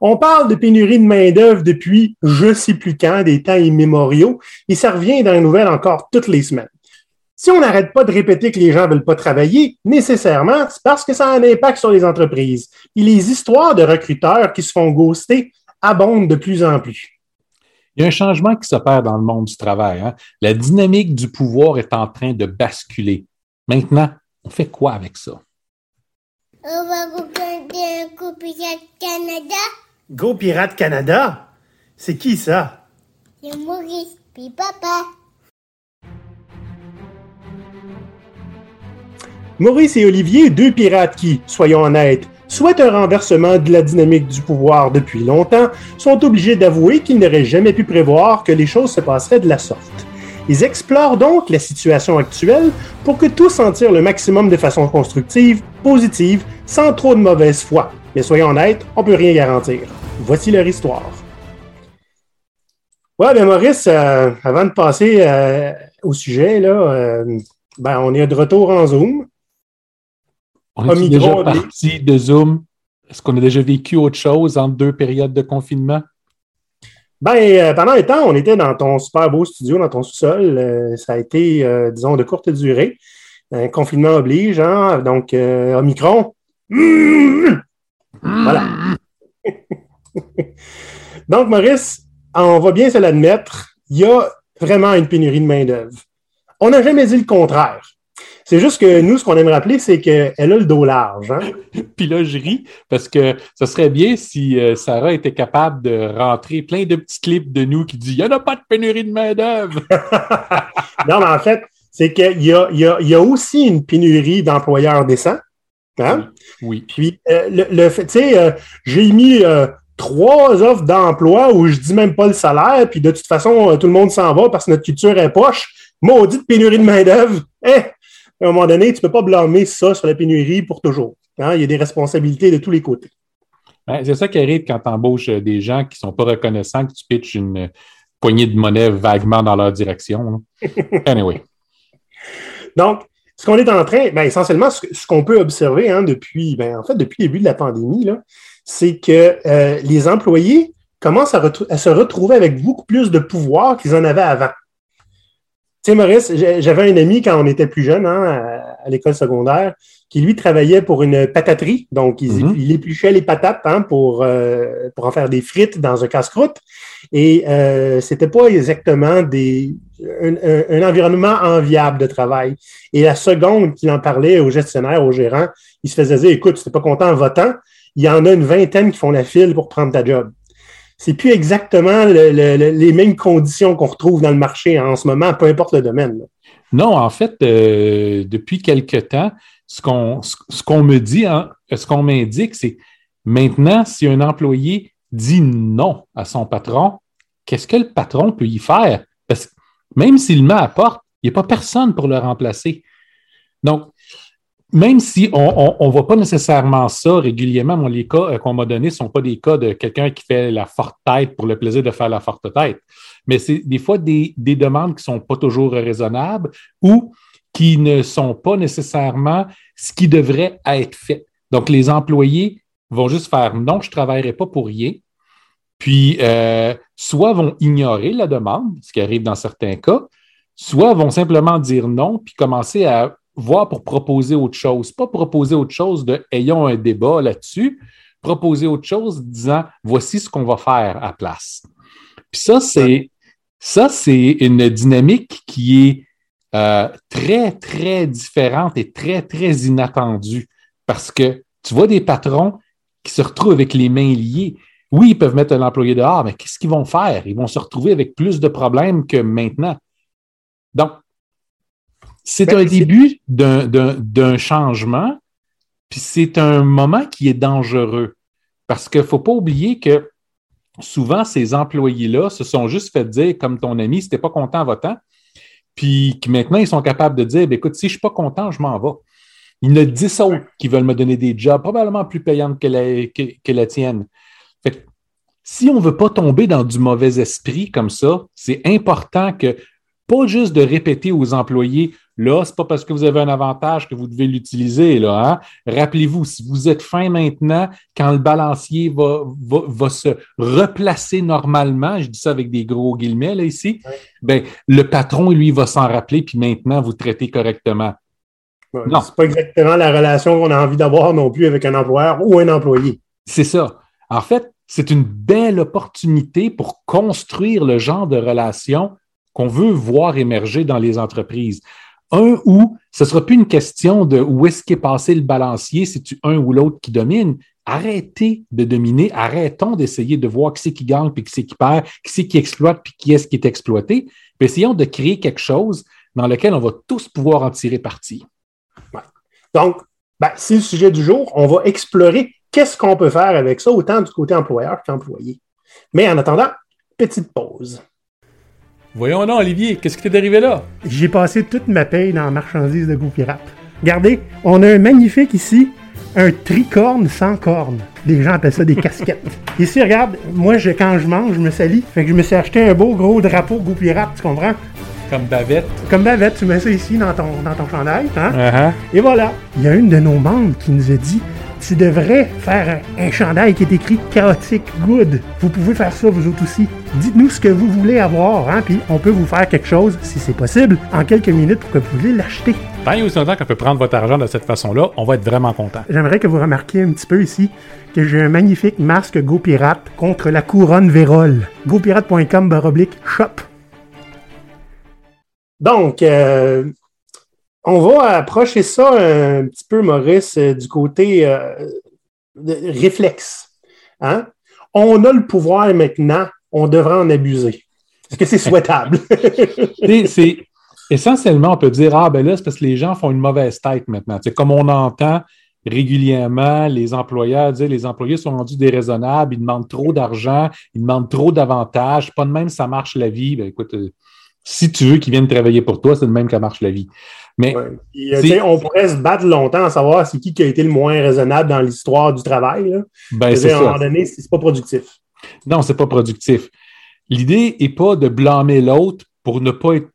On parle de pénurie de main-d'œuvre depuis je sais plus quand, des temps immémoriaux, et ça revient dans les nouvelles encore toutes les semaines. Si on n'arrête pas de répéter que les gens ne veulent pas travailler, nécessairement, c'est parce que ça a un impact sur les entreprises. Et les histoires de recruteurs qui se font ghoster abondent de plus en plus. Il y a un changement qui s'opère dans le monde du travail. Hein. La dynamique du pouvoir est en train de basculer. Maintenant, on fait quoi avec ça? On va regarder un Go Pirate Canada. Go Pirate Canada? C'est qui ça? C'est Maurice, puis papa. Maurice et Olivier, deux pirates qui, soyons honnêtes, souhaitent un renversement de la dynamique du pouvoir depuis longtemps, sont obligés d'avouer qu'ils n'auraient jamais pu prévoir que les choses se passeraient de la sorte. Ils explorent donc la situation actuelle pour que tous en tirent le maximum de façon constructive, positive, sans trop de mauvaise foi. Mais soyons honnêtes, on peut rien garantir. Voici leur histoire. Ouais, ben Maurice, euh, avant de passer euh, au sujet, là, euh, ben, on est de retour en Zoom. On est déjà parti de Zoom? Est-ce qu'on a déjà vécu autre chose entre deux périodes de confinement? Ben, euh, pendant un temps, on était dans ton super beau studio, dans ton sous-sol. Euh, ça a été, euh, disons, de courte durée. Un confinement oblige, hein? Donc, Omicron. Voilà. donc, Maurice, on va bien se l'admettre, il y a vraiment une pénurie de main-d'œuvre. On n'a jamais dit le contraire. C'est juste que nous, ce qu'on aime rappeler, c'est qu'elle a le dos large. Hein? Puis là, je ris parce que ce serait bien si euh, Sarah était capable de rentrer plein de petits clips de nous qui disent Il n'y en a pas de pénurie de main-d'œuvre. non, mais en fait, c'est qu'il y a, il y, a, aussi une pénurie d'employeurs décents. Hein? Oui. Puis, euh, le, fait, tu sais, euh, j'ai mis trois offres d'emploi où je dis même pas le salaire, puis de toute façon, tout le monde s'en va parce que notre culture est poche. Maudite pénurie de main-d'œuvre. Eh, à un moment donné, tu ne peux pas blâmer ça sur la pénurie pour toujours. Hein? Il y a des responsabilités de tous les côtés. Ben, c'est ça qui arrive quand tu embauches euh, des gens qui ne sont pas reconnaissants que tu pitches une poignée de monnaie vaguement dans leur direction. anyway. Donc, ce qu'on est en train, ben, essentiellement, ce, qu'on peut observer hein, depuis, ben, en fait, depuis le début de la pandémie, c'est que euh, les employés commencent à, à, se retrouver avec beaucoup plus de pouvoir qu'ils en avaient avant. Tu sais, Maurice, j'avais un ami quand on était plus jeune, hein, à, l'école secondaire, qui lui travaillait pour une pataterie. Donc, il, mm-hmm. épluchait les patates hein, pour, euh, pour en faire des frites dans un casse-croûte. Et euh, c'était pas exactement des, un, environnement enviable de travail. Et la seconde qu'il en parlait au gestionnaire, au gérant, il se faisait dire, écoute, tu n'es pas content en votant, il y en a une vingtaine qui font la file pour prendre ta job c'est plus exactement les mêmes conditions qu'on retrouve dans le marché en ce moment, peu importe le domaine. Non, en fait, euh, depuis quelque temps, ce qu'on ce me dit, hein, ce qu'on m'indique, c'est maintenant, si un employé dit non à son patron, qu'est-ce que le patron peut y faire? Parce que même s'il met à porte, il n'y a pas personne pour le remplacer. Donc, même si on ne voit pas nécessairement ça régulièrement, les cas euh, qu'on m'a donnés ne sont pas des cas de quelqu'un qui fait la forte tête pour le plaisir de faire la forte tête, mais c'est des fois des, demandes qui ne sont pas toujours raisonnables ou qui ne sont pas nécessairement ce qui devrait être fait. Donc, les employés vont juste faire non, je ne travaillerai pas pour rien, puis euh, soit vont ignorer la demande, ce qui arrive dans certains cas, soit vont simplement dire non, puis commencer à voir pour proposer autre chose. Pas proposer autre chose de ayons un débat là-dessus, proposer autre chose disant voici ce qu'on va faire à place. Puis ça, c'est ça, c'est une dynamique qui est euh, très, très différente et très, très inattendue parce que tu vois des patrons qui se retrouvent avec les mains liées. Oui, ils peuvent mettre un employé dehors, mais qu'est-ce qu'ils vont faire? Ils vont se retrouver avec plus de problèmes que maintenant. Donc, c'est ben, un début d'un changement, puis c'est un moment qui est dangereux. Parce qu'il ne faut pas oublier que souvent, ces employés-là se sont juste fait dire, comme ton ami, si tu n'es pas content en votant, puis que maintenant, ils sont capables de dire, ben, écoute, si je ne suis pas content, je m'en vais. Il y en a dix autres qui veulent me donner des jobs probablement plus payants que la, que, la tienne. Fait si on ne veut pas tomber dans du mauvais esprit comme ça, c'est important que pas juste de répéter aux employés Là, c'est pas parce que vous avez un avantage que vous devez l'utiliser. Là, hein? Rappelez-vous, si vous êtes fin maintenant, quand le balancier va, va, va, se replacer normalement, je dis ça avec des gros guillemets là, ici, ben, le patron, lui, va s'en rappeler, puis maintenant, vous traitez correctement. Ouais, Non. C'est pas exactement la relation qu'on a envie d'avoir non plus avec un employeur ou un employé. C'est ça. En fait, c'est une belle opportunité pour construire le genre de relation qu'on veut voir émerger dans les entreprises. Un où ce ne sera plus une question de où est-ce qu'est passé le balancier, si tu un ou l'autre qui domine? Arrêtez de dominer, arrêtons d'essayer de voir qui c'est qui gagne, puis qui c'est qui perd, qui c'est qui exploite, puis qui est-ce qui est exploité. Puis essayons de créer quelque chose dans lequel on va tous pouvoir en tirer parti. Donc, ben, c'est le sujet du jour. On va explorer qu'est-ce qu'on peut faire avec ça, autant du côté employeur qu'employé. Mais en attendant, petite pause. Voyons donc, Olivier, qu'est-ce qui t'est arrivé là? J'ai passé toute ma paye dans la marchandise de Go Pirate. Regardez, on a un magnifique ici, un tricorne sans corne. Les gens appellent ça des casquettes. Ici, regarde, moi, je, quand je mange, je me salis. Fait que je me suis acheté un beau gros drapeau Go Pirate, tu comprends? Comme bavette. Comme Bavette, tu mets ça ici dans ton, dans ton chandail, hein? Uh-huh. Et voilà. Il y a une de nos membres qui nous a dit Tu devrais faire un, un chandail qui est écrit chaotique good. Vous pouvez faire ça vous autres aussi. Dites-nous ce que vous voulez avoir, hein, puis on peut vous faire quelque chose, si c'est possible, en quelques minutes pour que vous puissiez l'acheter. Tant et aussi longtemps qu'on peut prendre votre argent de cette façon-là, on va être vraiment content. J'aimerais que vous remarquiez un petit peu ici que j'ai un magnifique masque Go Pirate contre la couronne Vérole. GoPirate.com baroblique shop. Donc, euh, on va approcher ça un petit peu, Maurice, euh, du côté euh, de réflexe. Hein? On a le pouvoir maintenant, on devrait en abuser. Est-ce que c'est souhaitable? C'est essentiellement, on peut dire Ah, ben là, c'est parce que les gens font une mauvaise tête maintenant. Sais, comme on entend régulièrement les employeurs dire les employés sont rendus déraisonnables, ils demandent trop d'argent, ils demandent trop d'avantages, pas de même ça marche la vie. Ben écoute, euh, si tu veux qu'ils viennent travailler pour toi, c'est de même que marche la vie. Mais Ouais. Euh, on pourrait se battre longtemps à savoir c'est qui qui a été le moins raisonnable dans l'histoire du travail. Là. ben, c'est à un moment donné, c'est pas productif. Non, c'est pas productif. L'idée n'est pas de blâmer l'autre pour ne pas être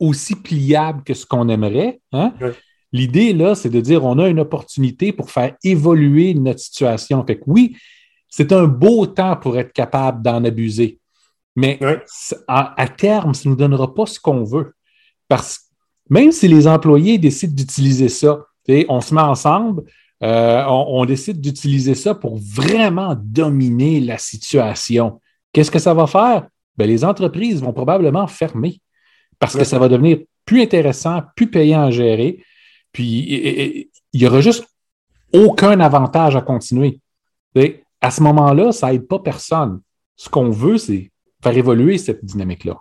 aussi pliable que ce qu'on aimerait. hein? Ouais. L'idée, là, c'est de dire on a une opportunité pour faire évoluer notre situation. Fait que oui, c'est un beau temps pour être capable d'en abuser. Mais Ouais. à, à terme, ça ne nous donnera pas ce qu'on veut. Parce même si les employés décident d'utiliser ça, on se met ensemble, euh, on, décide d'utiliser ça pour vraiment dominer la situation. Qu'est-ce que ça va faire? Ben, les entreprises vont probablement fermer parce que ça va devenir plus intéressant, plus payant à gérer. Puis il n'y aura juste aucun avantage à continuer. À ce moment-là, ça n'aide pas personne. Ce qu'on veut, c'est faire évoluer cette dynamique-là.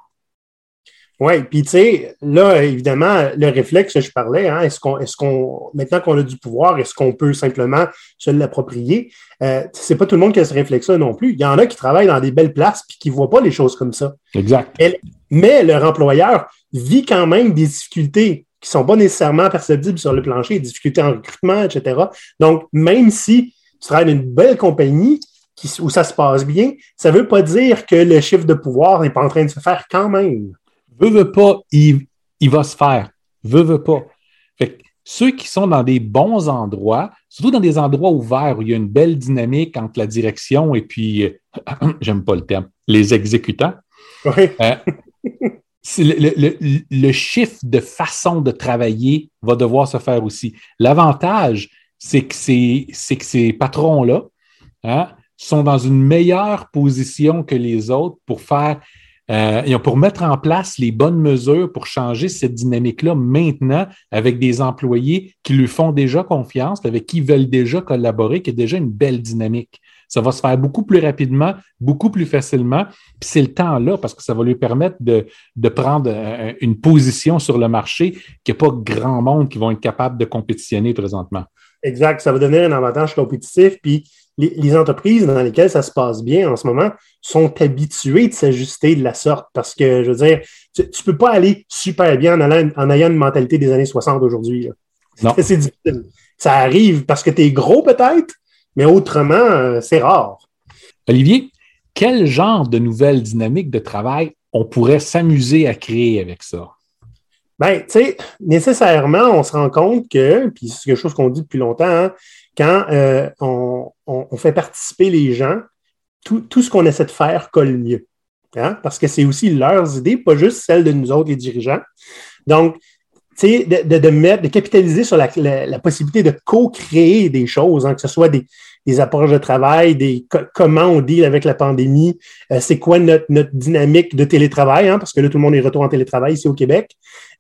Oui, puis tu sais, là, évidemment, le réflexe que je parlais, hein, est-ce qu'on, est-ce qu'on, maintenant qu'on a du pouvoir, est-ce qu'on peut simplement se l'approprier? Euh, c'est pas tout le monde qui a ce réflexe-là non plus. Il y en a qui travaillent dans des belles places puis qui voient pas les choses comme ça. Exact. Mais leur employeur vit quand même des difficultés qui sont pas nécessairement perceptibles sur le plancher, des difficultés en recrutement, etc. Donc, même si tu travailles dans une belle compagnie qui, où ça se passe bien, ça veut pas dire que le chiffre de pouvoir n'est pas en train de se faire quand même. Veux, veux pas, il, il va se faire. Veux, veux pas. Fait que ceux qui sont dans des bons endroits, surtout dans des endroits ouverts où il y a une belle dynamique entre la direction et puis, euh, j'aime pas le terme, les exécutants, Oui. euh, le, le- le- le chiffre de façon de travailler va devoir se faire aussi. L'avantage, c'est que que ces patrons-là hein, sont dans une meilleure position que les autres pour faire euh, pour mettre en place les bonnes mesures pour changer cette dynamique-là maintenant avec des employés qui lui font déjà confiance, avec qui ils veulent déjà collaborer, qui a déjà une belle dynamique. Ça va se faire beaucoup plus rapidement, beaucoup plus facilement. Puis c'est le temps là parce que ça va lui permettre de, de prendre euh, une position sur le marché qu'il n'y a pas grand monde qui vont être capables de compétitionner présentement. Exact. Ça va donner un avantage compétitif. Puis les, les entreprises dans lesquelles ça se passe bien en ce moment sont habituées de s'ajuster de la sorte parce que, je veux dire, tu ne peux pas aller super bien en, allant- en ayant une mentalité des années 60 aujourd'hui. C'est difficile. Ça arrive parce que tu es gros peut-être, mais autrement, euh, c'est rare. Olivier, quel genre de nouvelles dynamiques de travail on pourrait s'amuser à créer avec ça? Ben, tu sais, nécessairement, on se rend compte que, puis c'est quelque chose qu'on dit depuis longtemps, hein, quand euh, on, on- fait participer les gens, tout, tout ce qu'on essaie de faire colle mieux. Hein? Parce que c'est aussi leurs idées, pas juste celles de nous autres, les dirigeants. Donc, tu sais, de, de, de mettre, de capitaliser sur la, la- la possibilité de co-créer des choses, hein, que ce soit des, des approches de travail, des co- comment on deal avec la pandémie, euh, c'est quoi notre, notre dynamique de télétravail, hein, parce que là, tout le monde est retour en télétravail ici au Québec,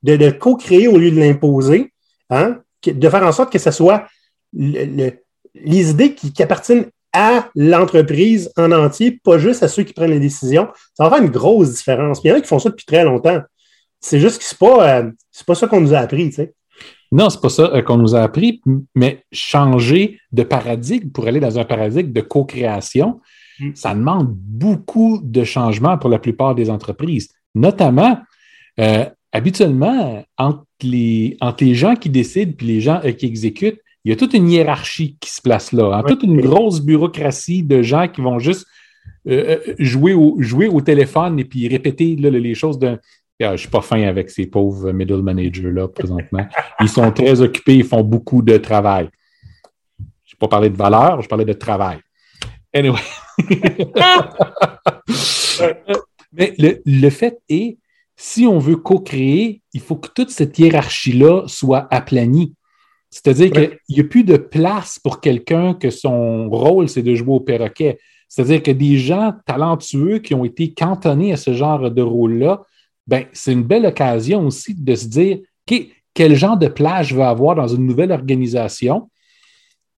de, co-créer au lieu de l'imposer, hein, de faire en sorte que ce soit le- le- les idées qui, appartiennent à l'entreprise en entier, pas juste à ceux qui prennent les décisions. Ça va faire une grosse différence. Il y en a qui font ça depuis très longtemps. C'est juste que c'est pas, euh, pas ça qu'on nous a appris. Non, c'est pas ça euh, qu'on nous a appris, mais changer de paradigme pour aller dans un paradigme de co-création, Mm. ça demande beaucoup de changements pour la plupart des entreprises. Notamment, euh, habituellement, entre les, entre les gens qui décident puis les gens euh, qui exécutent, il y a toute une hiérarchie qui se place là, hein, Ouais. toute une grosse bureaucratie de gens qui vont juste euh, jouer, au, jouer au téléphone et puis répéter là, les choses d'un. Ah, je ne suis pas fin avec ces pauvres middle managers-là présentement. Ils sont très occupés, ils font beaucoup de travail. Je n'ai pas parlé de valeur, je parlais de travail. Anyway. Mais le, le fait est, si on veut co-créer, il faut que toute cette hiérarchie-là soit aplanie. C'est-à-dire Ouais. qu'il n'y a plus de place pour quelqu'un que son rôle, c'est de jouer au perroquet. C'est-à-dire que des gens talentueux qui ont été cantonnés à ce genre de rôle-là, ben, c'est une belle occasion aussi de se dire quel genre de place je veux avoir dans une nouvelle organisation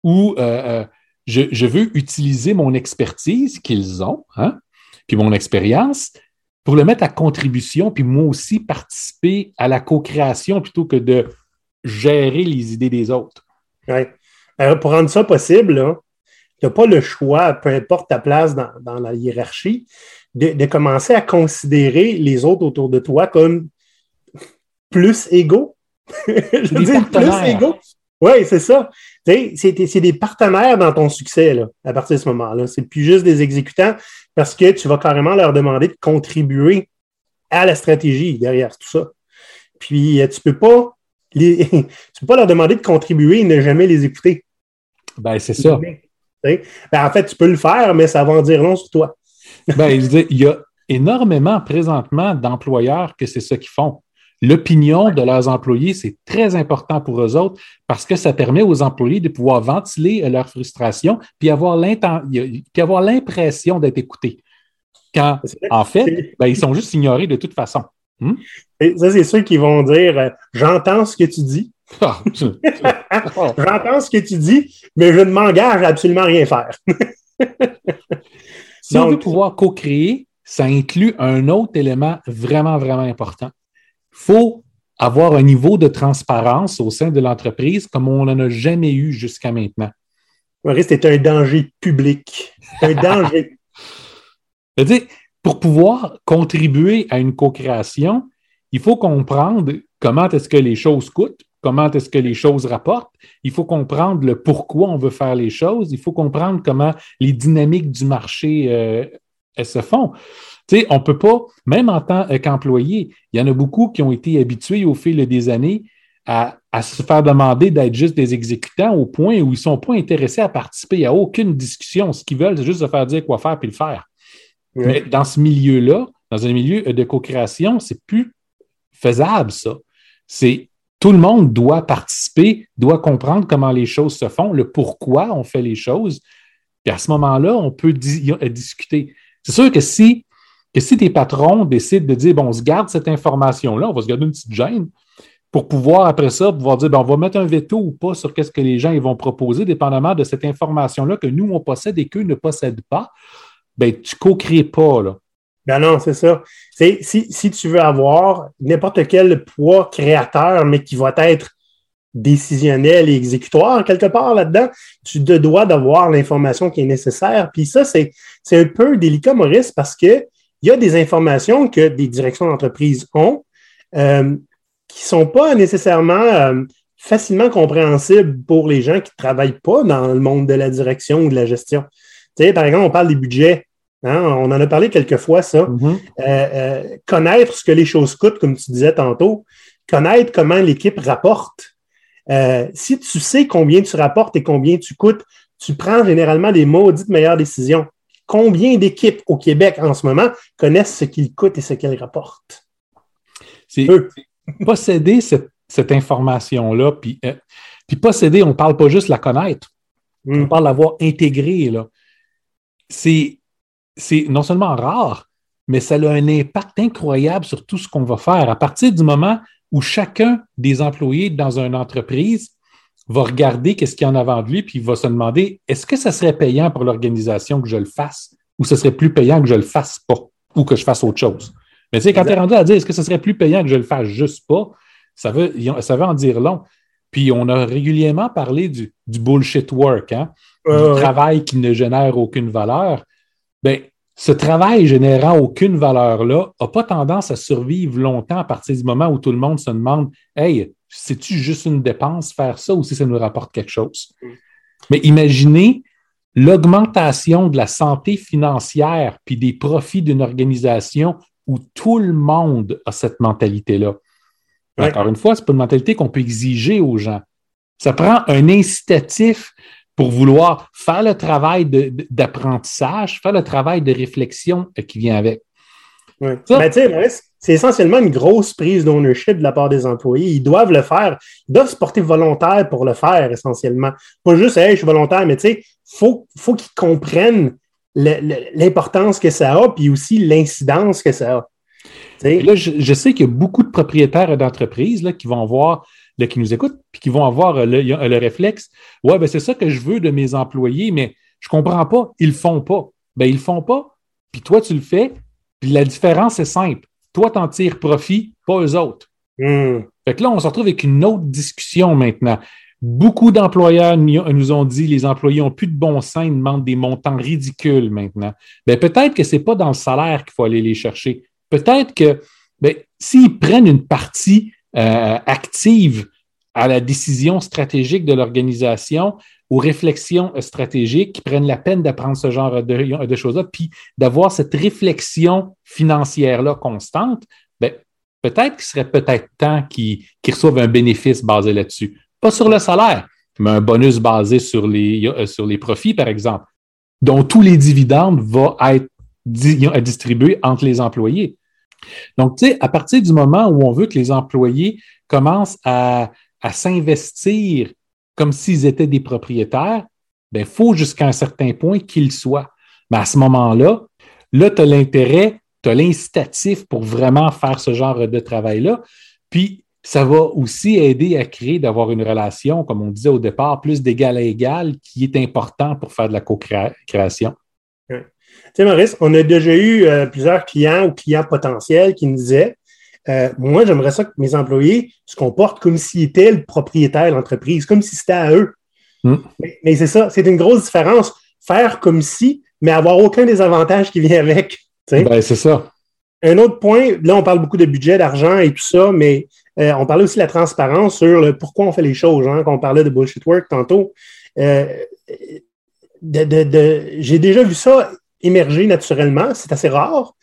où euh, euh, je, veux utiliser mon expertise qu'ils ont, hein, puis mon expérience, pour le mettre à contribution, puis moi aussi participer à la co-création plutôt que de gérer les idées des autres. Alors, pour rendre ça possible, tu n'as pas le choix, peu importe ta place dans la hiérarchie, de, de commencer à considérer les autres autour de toi comme plus égaux. Je veux Des dire, plus égaux. Oui, c'est ça. C'est des partenaires dans ton succès là, à partir de ce moment-là. C'est plus juste des exécutants parce que tu vas carrément leur demander de contribuer à la stratégie derrière tout ça. Puis euh, tu peux pas les, tu peux pas leur demander de contribuer et ne jamais les écouter. Ben, c'est ça. Ben, en fait, tu peux le faire, mais ça va en dire long sur toi. Ben, je il y a énormément présentement d'employeurs que c'est ça qu'ils font. L'opinion de leurs employés, c'est très important pour eux autres parce que ça permet aux employés de pouvoir ventiler euh, leur frustration puis avoir l'impression d'être écoutés. Quand, en fait, ben, ils sont juste ignorés de toute façon. et Ça, c'est ceux qui vont dire euh, J'entends ce que tu dis, Ah, je- j'entends ce que tu dis, mais je ne m'engage à absolument rien faire. Si on Donc- veut pouvoir co-créer, ça inclut un autre élément vraiment, vraiment important. Il faut avoir un niveau de transparence au sein de l'entreprise comme on n'en a jamais eu jusqu'à maintenant. Maurice, c'est un danger public. Un danger. C'est-à-dire, pour pouvoir contribuer à une co-création, il faut comprendre comment est-ce que les choses coûtent, comment est-ce que les choses rapportent. Il faut comprendre le pourquoi on veut faire les choses. Il faut comprendre comment les dynamiques du marché euh, elles se font. Tu sais, on ne peut pas, même en tant qu'employé, il y en a beaucoup qui ont été habitués au fil des années à, à se faire demander d'être juste des exécutants au point où ils ne sont pas intéressés à participer à aucune discussion. Ce qu'ils veulent, c'est juste se faire dire quoi faire puis le faire. Mais dans ce milieu-là, dans un milieu de co-création, c'est plus faisable, ça. C'est tout le monde doit participer, doit comprendre comment les choses se font, le pourquoi on fait les choses. Puis à ce moment-là, on peut euh, discuter. C'est sûr que si, que tes patrons décident de dire, bon, on se garde cette information-là, on va se garder une petite gêne pour pouvoir, après ça, pouvoir dire, ben, on va mettre un veto ou pas sur qu'est-ce que les gens vont proposer, dépendamment de cette information-là que nous, on possède et qu'eux ne possèdent pas, ben, tu ne co-crées pas. Ben non, c'est ça. Si, si tu veux avoir n'importe quel poids créateur, mais qui va être décisionnel et exécutoire quelque part là-dedans, tu te dois d'avoir l'information qui est nécessaire. Puis ça, c'est, c'est un peu délicat, Maurice, parce que il y a des informations que des directions d'entreprise ont euh, qui ne sont pas nécessairement euh, facilement compréhensibles pour les gens qui ne travaillent pas dans le monde de la direction ou de la gestion. Tu sais, par exemple, on parle des budgets. Hein, on en a parlé quelques fois, ça. Mm-hmm. Euh, euh, connaître ce que les choses coûtent, comme tu disais tantôt, connaître comment l'équipe rapporte. Euh, si tu sais combien tu rapportes et combien tu coûtes, tu prends généralement des maudites meilleures décisions. Combien d'équipes au Québec en ce moment connaissent ce qu'ils coûtent et ce qu'ils rapportent? C'est posséder cette, cette information-là, puis, euh, puis posséder, on ne parle pas juste la connaître, Mm. on parle l'avoir intégrée. C'est c'est non seulement rare, mais ça a un impact incroyable sur tout ce qu'on va faire. À partir du moment où chacun des employés dans une entreprise va regarder qu'est-ce qu'il y a en avant de lui, puis il va se demander est-ce que ça serait payant pour l'organisation que je le fasse ou ce serait plus payant que je le fasse pas ou que je fasse autre chose? Mais tu sais, quand tu es rendu à dire est-ce que ce serait plus payant que je le fasse juste pas, ça veut, ça veut en dire long. Puis on a régulièrement parlé du, du bullshit work, hein? Du travail qui ne génère aucune valeur. Ben, ce travail générant aucune valeur-là n'a pas tendance à survivre longtemps à partir du moment où tout le monde se demande Hey, c'est-tu juste une dépense faire ça ou si ça nous rapporte quelque chose? Mais imaginez l'augmentation de la santé financière puis des profits d'une organisation où tout le monde a cette mentalité-là. Ouais. Encore une fois, ce n'est pas une mentalité qu'on peut exiger aux gens. Ça prend un incitatif pour vouloir faire le travail d'apprentissage, faire le travail de réflexion euh, qui vient avec. Ouais. Ben, tu sais, Maurice, c'est essentiellement une grosse prise d'ownership de la part des employés. Ils doivent le faire. Ils doivent se porter volontaires pour le faire, essentiellement. Pas juste, hey, je suis volontaire, mais tu sais, faut, faut qu'ils comprennent l'importance que ça a, puis aussi l'incidence que ça a. Là, je, je sais qu'il y a beaucoup de propriétaires d'entreprises qui vont avoir, là, qui nous écoutent, puis qui vont avoir euh, le, le réflexe Ouais, ben c'est ça que je veux de mes employés, mais je comprends pas, ils le font pas. Ben, ils le font pas, puis toi, tu le fais, puis la différence est simple. Toi, tu en tires profit, pas eux autres. hum, Fait que là, on se retrouve avec une autre discussion maintenant. Beaucoup d'employeurs nous nous ont dit les employés ont plus de bon sens, ils demandent des montants ridicules maintenant. Ben, peut-être que c'est pas dans le salaire qu'il faut aller les chercher. Peut-être que ben, s'ils prennent une partie euh, active à la décision stratégique de l'organisation, aux réflexions stratégiques, qui prennent la peine d'apprendre ce genre de, choses-là, puis d'avoir cette réflexion financière-là constante, ben, peut-être qu'il serait peut-être temps qu'ils reçoivent un bénéfice basé là-dessus. Pas sur le salaire, mais un bonus basé sur les, euh, sur les profits, par exemple, dont tous les dividendes vont être euh, distribués entre les employés. Donc, tu sais, à partir du moment où on veut que les employés commencent à, s'investir comme s'ils étaient des propriétaires, il faut jusqu'à un certain point qu'ils soient. Mais à ce moment-là, là, tu as l'intérêt, tu as l'incitatif pour vraiment faire ce genre de travail-là. Puis, ça va aussi aider à créer, d'avoir une relation, comme on disait au départ, plus d'égal à égal, qui est important pour faire de la co-création. Tu sais, Maurice, on a déjà eu euh, plusieurs clients ou clients potentiels qui nous disaient euh, Moi, j'aimerais ça que mes employés se comportent comme s'ils étaient le propriétaire de l'entreprise, comme si c'était à eux. Mm. Mais, mais c'est ça, c'est une grosse différence. Faire comme si, mais avoir aucun des avantages qui vient avec. Ben, c'est ça. Un autre point, là, on parle beaucoup de budget, d'argent et tout ça, mais euh, on parlait aussi de la transparence sur le pourquoi on fait les choses, hein, quand on parlait de bullshit work tantôt. Euh, de- de- de- J'ai déjà vu ça émerger naturellement, c'est assez rare.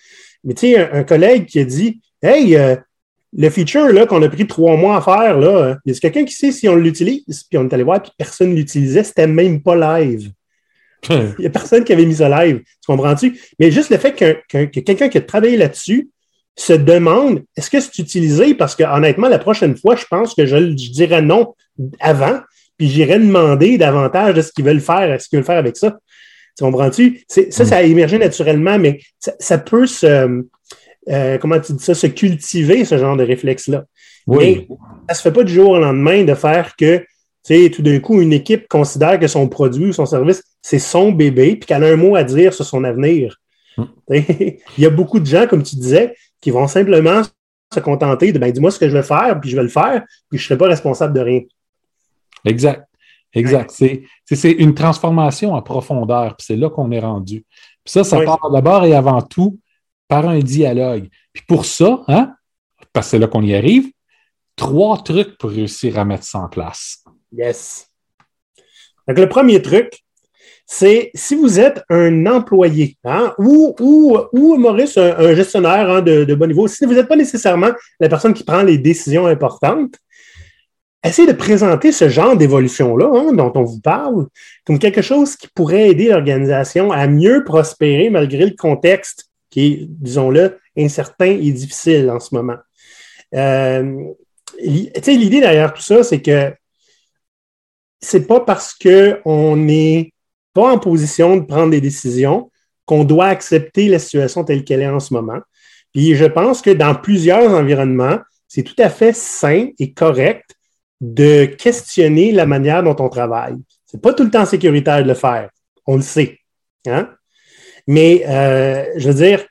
Mais tu sais, un, un collègue qui a dit Hey, euh, le feature là, qu'on a pris trois mois à faire, là, euh, y a quelqu'un qui sait si on l'utilise? Puis on est allé voir, puis personne ne l'utilisait, c'était même pas live. Il n'y a personne qui avait mis ça live. Tu comprends-tu? Mais juste le fait qu'un- qu'un- que quelqu'un qui a travaillé là-dessus se demande est-ce que c'est utilisé? Parce que honnêtement, la prochaine fois, je pense que je, dirais non avant, puis j'irais demander davantage de ce qu'ils veulent faire, ce qu'ils veulent faire avec ça. Tu comprends-tu? Ça, ça a émergé naturellement, mais ça, ça peut se. euh, comment tu dis ça? Se cultiver, ce genre de réflexe-là. Oui. Ça se fait pas du jour au lendemain de faire que, tu sais, tout d'un coup, une équipe considère que son produit ou son service, c'est son bébé, puis qu'elle a un mot à dire sur son avenir. Hmm. Il y a beaucoup de gens, comme tu disais, qui vont simplement se contenter de, ben, dis-moi ce que je vais faire, puis je vais le faire, puis je ne serai pas responsable de rien. Exact. Exact. C'est- une transformation en profondeur, puis c'est là qu'on est rendu. Puis ça, ça Oui. part d'abord et avant tout par un dialogue. Puis pour ça, hein, parce que c'est là qu'on y arrive, trois trucs pour réussir à mettre ça en place. Yes. Donc, le premier truc, c'est si vous êtes un employé hein, ou, ou, ou, Maurice, un, gestionnaire hein, de, de, bon niveau, si vous n'êtes pas nécessairement la personne qui prend les décisions importantes, essayez de présenter ce genre d'évolution-là hein, dont on vous parle comme quelque chose qui pourrait aider l'organisation à mieux prospérer malgré le contexte qui est, disons-le, incertain et difficile en ce moment. Euh, L'idée derrière tout ça, c'est que c'est pas parce qu'on n'est pas en position de prendre des décisions qu'on doit accepter la situation telle qu'elle est en ce moment. Puis je pense que dans plusieurs environnements, c'est tout à fait sain et correct de questionner la manière dont on travaille. C'est pas tout le temps sécuritaire de le faire. On le sait. Hein? Mais euh, je veux dire,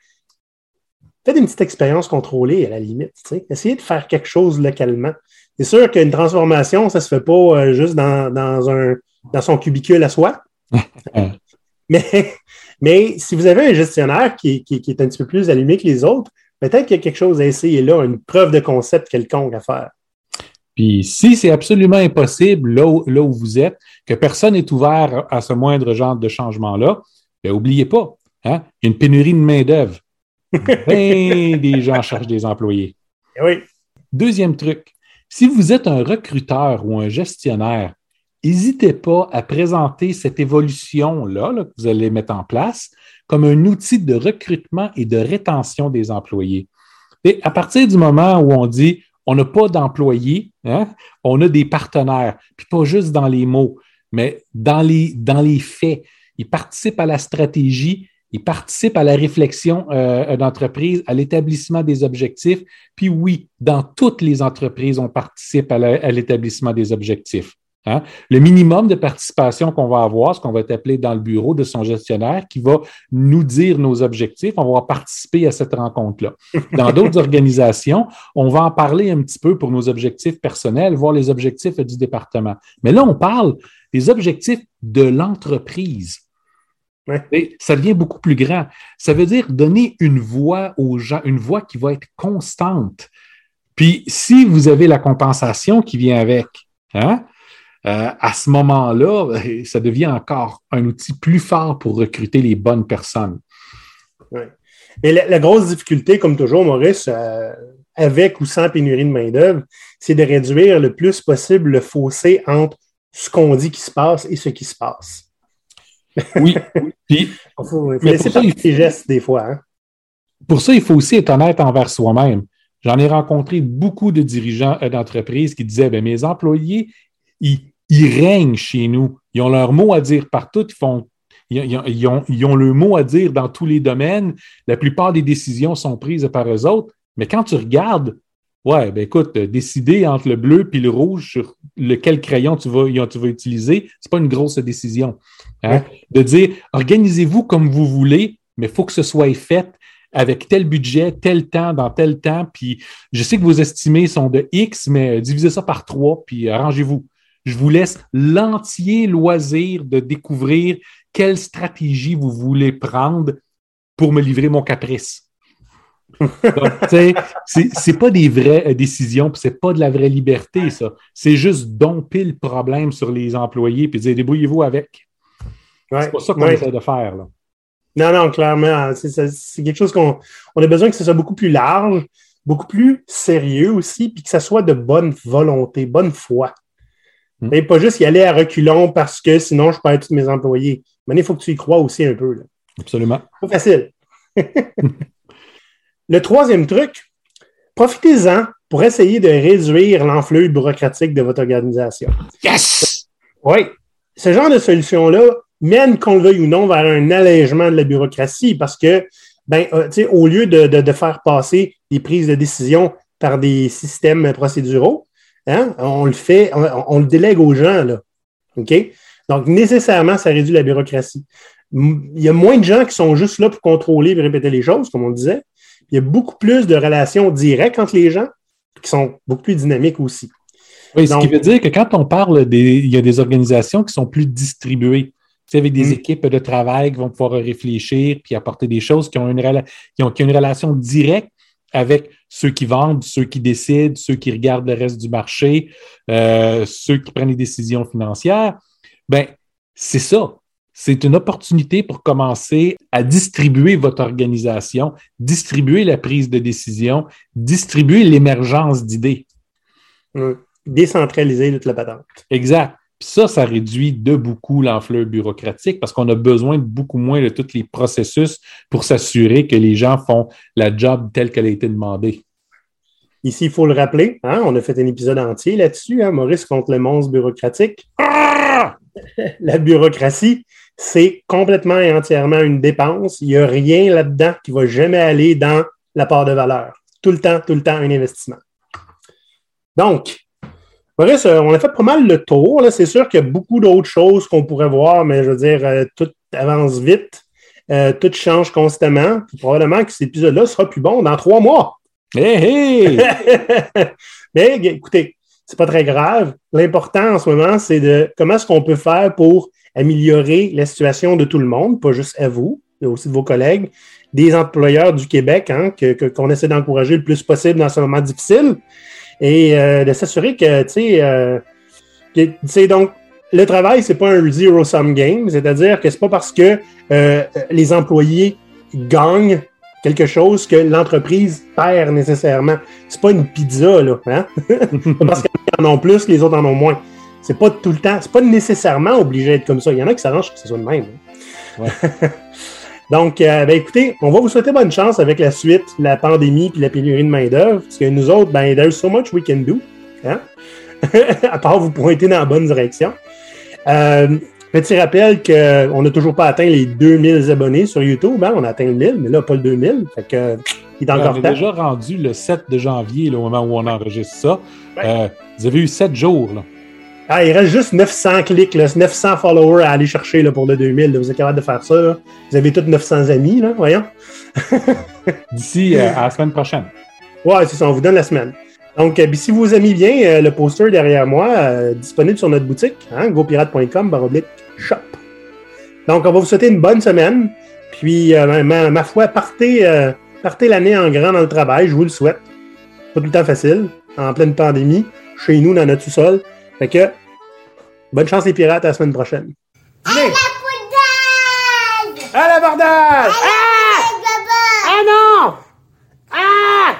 faites une petite expérience contrôlée à la limite. Essayez de faire quelque chose localement. C'est sûr qu'une transformation, ça ne se fait pas euh, juste dans, un, dans son cubicule à soi. mais, mais si vous avez un gestionnaire qui, est un petit peu plus allumé que les autres, peut-être qu'il y a quelque chose à essayer là, une preuve de concept quelconque à faire. Puis si c'est absolument impossible là où, là où vous êtes, que personne n'est ouvert à ce moindre genre de changement-là, n'oubliez ben, pas, hein, il y a une pénurie de main-d'œuvre. Ben, des gens cherchent des employés. Eh oui. Deuxième truc, si vous êtes un recruteur ou un gestionnaire, n'hésitez pas à présenter cette évolution-là que vous allez mettre en place comme un outil de recrutement et de rétention des employés. Et à partir du moment où on dit on n'a pas d'employés, hein, on a des partenaires, puis pas juste dans les mots, mais dans les, dans les faits. Ils participent à la stratégie, il participe à la réflexion euh, d'entreprise, à l'établissement des objectifs. Puis oui, dans toutes les entreprises, on participe à l'établissement des objectifs. Hein? Le minimum de participation qu'on va avoir, ce qu'on va appeler dans le bureau de son gestionnaire, qui va nous dire nos objectifs, on va participer à cette rencontre-là. Dans d'autres organisations, on va en parler un petit peu pour nos objectifs personnels, voir les objectifs du département. Mais là, on parle des objectifs de l'entreprise. Ça devient beaucoup plus grand. Ça veut dire donner une voix aux gens, une voix qui va être constante. Puis si vous avez la compensation qui vient avec, hein, euh, à ce moment-là, ça devient encore un outil plus fort pour recruter les bonnes personnes. Oui. Mais la, grosse difficulté, comme toujours, Maurice, euh, avec ou sans pénurie de main-d'œuvre, c'est de réduire le plus possible le fossé entre ce qu'on dit qui se passe et ce qui se passe. Oui. il faut, laisser ça, gestes des fois. Hein. Pour ça, il faut aussi être honnête envers soi-même. J'en ai rencontré beaucoup de dirigeants euh, d'entreprises qui disaient ben, Mes employés, ils, règnent chez nous. Ils ont leur mot à dire partout. Ils, font, ils, ont, ils ont le mot à dire dans tous les domaines. La plupart des décisions sont prises par eux autres. Mais quand tu regardes Ouais, ben écoute, décider entre le bleu et le rouge sur lequel crayon tu vas, tu vas utiliser, c'est pas une grosse décision. Hein? De dire, organisez-vous comme vous voulez, mais il faut que ce soit fait avec tel budget, tel temps, dans tel temps, puis je sais que vos estimés sont de X, mais divisez ça par trois, puis arrangez-vous. Je vous laisse l'entier loisir de découvrir quelle stratégie vous voulez prendre pour me livrer mon caprice. Donc, c'est pas des vraies euh, décisions, puis c'est pas de la vraie liberté, ça. C'est juste domper le problème sur les employés, puis dire débrouillez-vous avec. c'est pas ça qu'on essaie de faire, là. Non, non, clairement. C'est quelque chose qu'on on a besoin que ce soit beaucoup plus large, beaucoup plus sérieux aussi, puis que ça soit de bonne volonté, bonne foi. Hmm. pas juste y aller à reculons parce que sinon je perds tous mes employés. Mais il faut que tu y crois aussi un peu. Là. Absolument. Pas facile. Le troisième truc, profitez-en pour essayer de réduire l'enflure bureaucratique de votre organisation. Yes! Oui. Ce genre de solution-là mène, qu'on le veuille ou non, vers un allègement de la bureaucratie parce que, ben, euh, au lieu de, faire passer les prises de décision par des systèmes procéduraux, hein, on le fait, on, le délègue aux gens, là. OK? Donc, nécessairement, ça réduit la bureaucratie. Il y a moins de gens qui sont juste là pour contrôler et répéter les choses, comme on disait il y a beaucoup plus de relations directes entre les gens qui sont beaucoup plus dynamiques aussi. Oui, ce qui veut dire que quand on parle des. Il y a des organisations qui sont plus distribuées. Avec des mm. équipes de travail qui vont pouvoir réfléchir puis apporter des choses qui ont une, qui ont, une relation directe avec ceux qui vendent, ceux qui décident, ceux qui regardent le reste du marché, euh, ceux qui prennent les décisions financières. Ben, c'est ça. c'est une opportunité pour commencer à distribuer votre organisation, distribuer la prise de décision, distribuer l'émergence d'idées. Hum. Décentraliser toute la patente. Exact. Puis ça, ça réduit de beaucoup l'enfleur bureaucratique parce qu'on a besoin de beaucoup moins de tous les processus pour s'assurer que les gens font la job telle qu'elle a été demandée. Ici, il faut le rappeler, hein, on a fait un épisode entier là-dessus, hein, Maurice contre le monstre bureaucratique. Ah! la bureaucratie, c'est complètement et entièrement une dépense. Il n'y a rien là-dedans qui va jamais aller dans la part de valeur. Tout le temps, tout le temps, un investissement. Donc, Maurice, on a fait pas mal le tour. là. C'est sûr qu'il y a beaucoup d'autres choses qu'on pourrait voir, mais je veux dire, euh, tout avance vite. Euh, tout change constamment. Puis probablement que cet épisode-là sera plus bon dans trois mois. Hey, hey! Mais écoutez, c'est pas très grave. L'important en ce moment, c'est de comment est-ce qu'on peut faire pour améliorer la situation de tout le monde, pas juste à vous, mais aussi de vos collègues, des employeurs du Québec, hein, que- que- qu'on essaie d'encourager le plus possible dans ce moment difficile, et euh, de s'assurer que, tu sais, euh, que- tu sais, donc, le travail, c'est pas un zero-sum game, c'est-à-dire que c'est pas parce que euh, les employés gagnent quelque chose que l'entreprise perd nécessairement. C'est pas une pizza, là. Hein? pas parce qu'ils en ont plus que les autres en ont moins. C'est pas tout le temps, c'est pas nécessairement obligé d'être comme ça. Il y en a qui s'arrangent que ce soit de même. hein? Donc, euh, ben, écoutez, on va vous souhaiter bonne chance avec la suite, la pandémie puis la pénurie de main-d'œuvre. Parce que nous autres, ben, there's so much we can do. Hein? à part vous pointer dans la bonne direction. Euh, petit rappel qu'on n'a toujours pas atteint les 2000 abonnés sur YouTube. hein? On a atteint le 1000, mais là, pas le 2000. Fait que, euh, il est on encore est temps. déjà rendu le 7 de janvier, là, au moment où on enregistre ça. Ouais. Euh, vous avez eu 7 jours. Là. Ah, il reste juste 900 clics, là, 900 followers à aller chercher là, pour le 2000. là. Vous êtes capable de faire ça. là. Vous avez tous 900 amis, là, voyons. D'ici euh, à la semaine prochaine. Ouais, c'est ça, on vous donne la semaine. Donc, euh, si vous aimez bien euh, le poster derrière moi, disponible sur notre boutique, hein, gopirate.com, shop. Donc, on va vous souhaiter une bonne semaine. Puis, ma- foi, partez, partez l'année en grand dans le travail, je vous le souhaite. Pas tout le temps facile, en pleine pandémie, chez nous, dans notre sous-sol. Fait que, Bonne chance les pirates à la semaine prochaine. À la bordade! À la bordade! Ah! ah non! Ah!